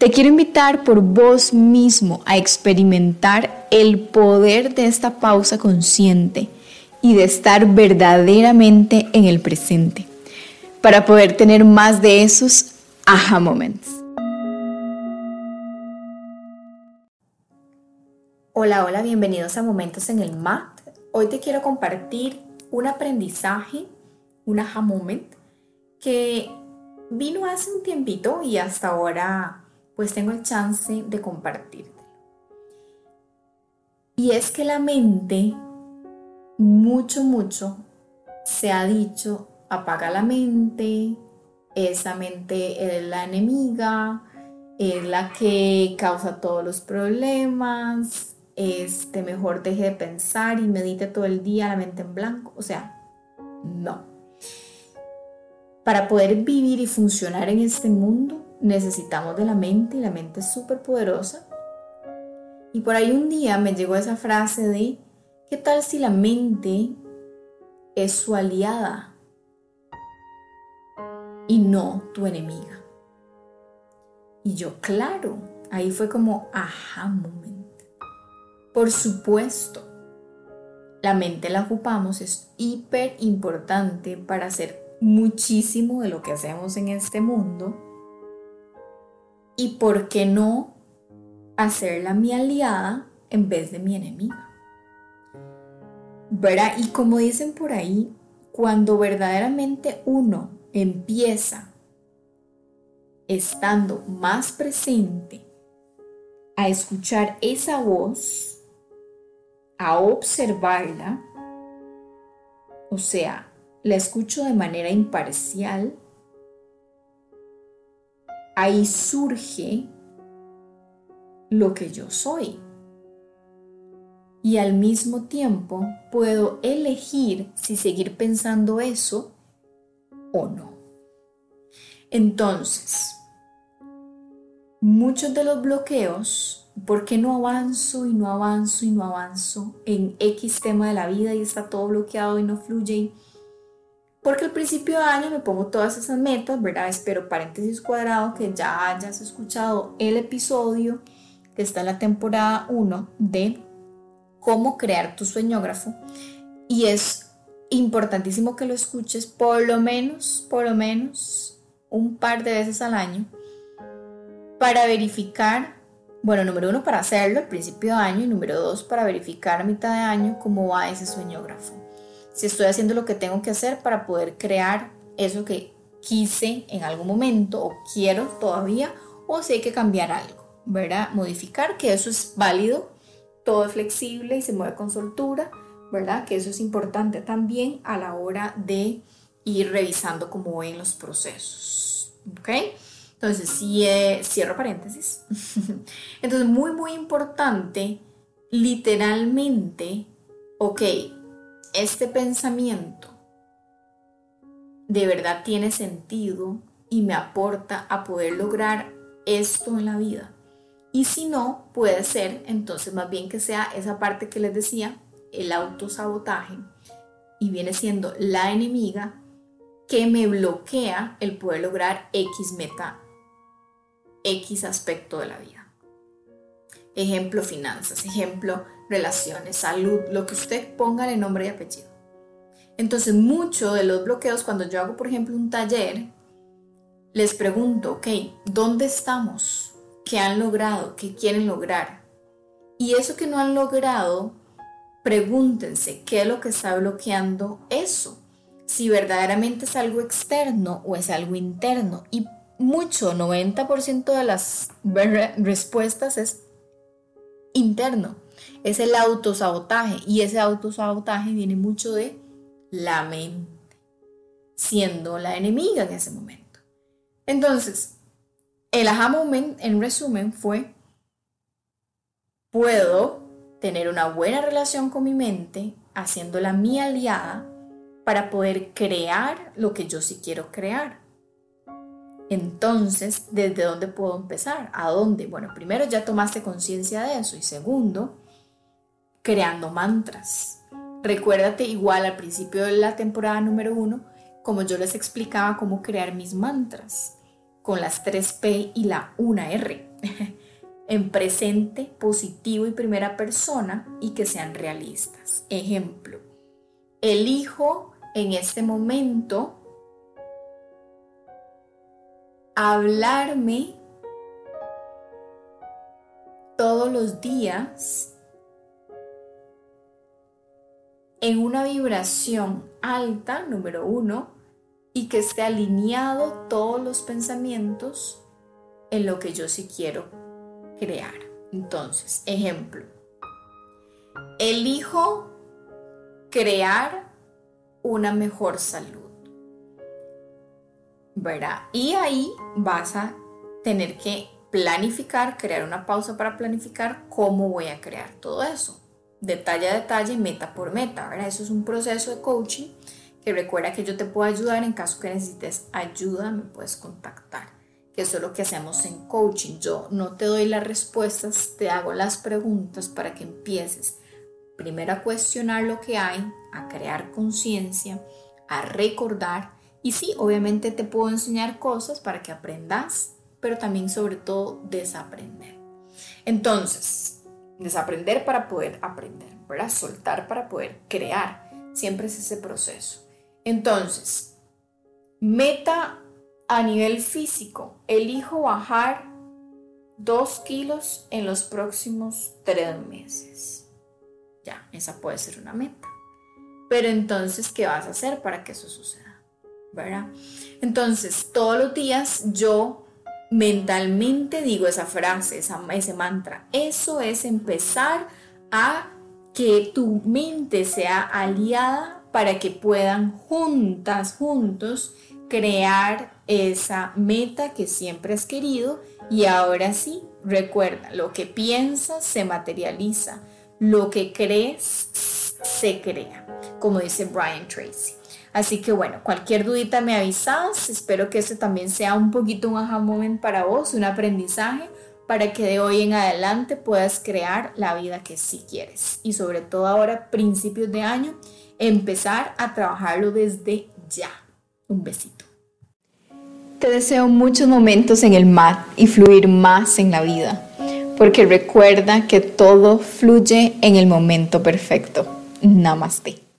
Te quiero invitar por vos mismo a experimentar el poder de esta pausa consciente y de estar verdaderamente en el presente para poder tener más de esos aha moments. Hola, hola, bienvenidos a Momentos en el MAT. Hoy te quiero compartir un aprendizaje, un aha moment que vino hace un tiempito y hasta ahora pues tengo el chance de compartirte. Y es que la mente, mucho, mucho, se ha dicho, apaga la mente, esa mente es la enemiga, es la que causa todos los problemas, este, mejor deje de pensar y medite todo el día la mente en blanco. O sea, no. Para poder vivir y funcionar en este mundo, necesitamos de la mente y la mente es súper poderosa. Y por ahí un día me llegó esa frase de, ¿qué tal si la mente es su aliada y no tu enemiga? Y yo, claro, ahí fue como, ajá, moment. Por supuesto, la mente la ocupamos, es hiper importante para hacer muchísimo de lo que hacemos en este mundo y por qué no hacerla mi aliada en vez de mi enemiga. ¿Verdad? Y como dicen por ahí, cuando verdaderamente uno empieza estando más presente a escuchar esa voz, a observarla, o sea, la escucho de manera imparcial, ahí surge lo que yo soy. Y al mismo tiempo puedo elegir si seguir pensando eso o no. Entonces, muchos de los bloqueos, ¿por qué no avanzo y no avanzo y no avanzo en X tema de la vida y está todo bloqueado y no fluye? Porque al principio de año me pongo todas esas metas, ¿verdad? Espero paréntesis cuadrado que ya hayas escuchado el episodio que está en la temporada 1 de cómo crear tu sueñógrafo. Y es importantísimo que lo escuches por lo menos, por lo menos un par de veces al año para verificar, bueno, número uno, para hacerlo al principio de año y número dos, para verificar a mitad de año cómo va ese sueñógrafo si estoy haciendo lo que tengo que hacer para poder crear eso que quise en algún momento o quiero todavía o si hay que cambiar algo, ¿verdad? Modificar, que eso es válido, todo es flexible y se mueve con soltura, ¿verdad? Que eso es importante también a la hora de ir revisando cómo ven los procesos, ¿ok? Entonces, si, cierro paréntesis. Entonces, muy, muy importante, literalmente, ok, este pensamiento de verdad tiene sentido y me aporta a poder lograr esto en la vida. Y si no, puede ser entonces más bien que sea esa parte que les decía, el autosabotaje, y viene siendo la enemiga que me bloquea el poder lograr X meta, X aspecto de la vida. Ejemplo, finanzas, ejemplo, relaciones, salud, lo que usted ponga de nombre y apellido. Entonces, mucho de los bloqueos, cuando yo hago, por ejemplo, un taller, les pregunto, ok, ¿dónde estamos? ¿Qué han logrado? ¿Qué quieren lograr? Y eso que no han logrado, pregúntense qué es lo que está bloqueando eso. Si verdaderamente es algo externo o es algo interno. Y mucho, 90% de las respuestas es interno es el autosabotaje y ese autosabotaje viene mucho de la mente, siendo la enemiga en ese momento. Entonces, el aha moment en resumen fue puedo tener una buena relación con mi mente, haciéndola mi aliada para poder crear lo que yo sí quiero crear. Entonces, ¿desde dónde puedo empezar? ¿A dónde? Bueno, primero ya tomaste conciencia de eso y segundo, creando mantras. Recuérdate igual al principio de la temporada número uno, como yo les explicaba cómo crear mis mantras con las 3P y la 1R. en presente, positivo y primera persona y que sean realistas. Ejemplo, elijo en este momento hablarme todos los días en una vibración alta, número uno, y que esté alineado todos los pensamientos en lo que yo sí quiero crear. Entonces, ejemplo, elijo crear una mejor salud. ¿Verdad? Y ahí vas a tener que planificar, crear una pausa para planificar cómo voy a crear todo eso. Detalle a detalle, meta por meta, ¿verdad? Eso es un proceso de coaching que recuerda que yo te puedo ayudar en caso que necesites ayuda, me puedes contactar. Que eso es lo que hacemos en coaching. Yo no te doy las respuestas, te hago las preguntas para que empieces primero a cuestionar lo que hay, a crear conciencia, a recordar y sí, obviamente te puedo enseñar cosas para que aprendas, pero también sobre todo desaprender. Entonces, desaprender para poder aprender, ¿verdad? Soltar para poder crear. Siempre es ese proceso. Entonces, meta a nivel físico, elijo bajar 2 kilos en los próximos 3 meses. Ya, esa puede ser una meta. Pero entonces, ¿qué vas a hacer para que eso suceda? ¿Verdad? Entonces, todos los días yo mentalmente digo esa frase, ese mantra. Eso es empezar a que tu mente sea aliada para que puedan juntas, juntos, crear esa meta que siempre has querido y ahora sí, recuerda, lo que piensas se materializa, lo que crees se crea, como dice Brian Tracy. Así que bueno, cualquier dudita me avisas, espero que este también sea un poquito un aha moment para vos, un aprendizaje para que de hoy en adelante puedas crear la vida que sí quieres y sobre todo ahora principios de año empezar a trabajarlo desde ya. Un besito. Te deseo muchos momentos en el mat y fluir más en la vida, porque recuerda que todo fluye en el momento perfecto. Namaste.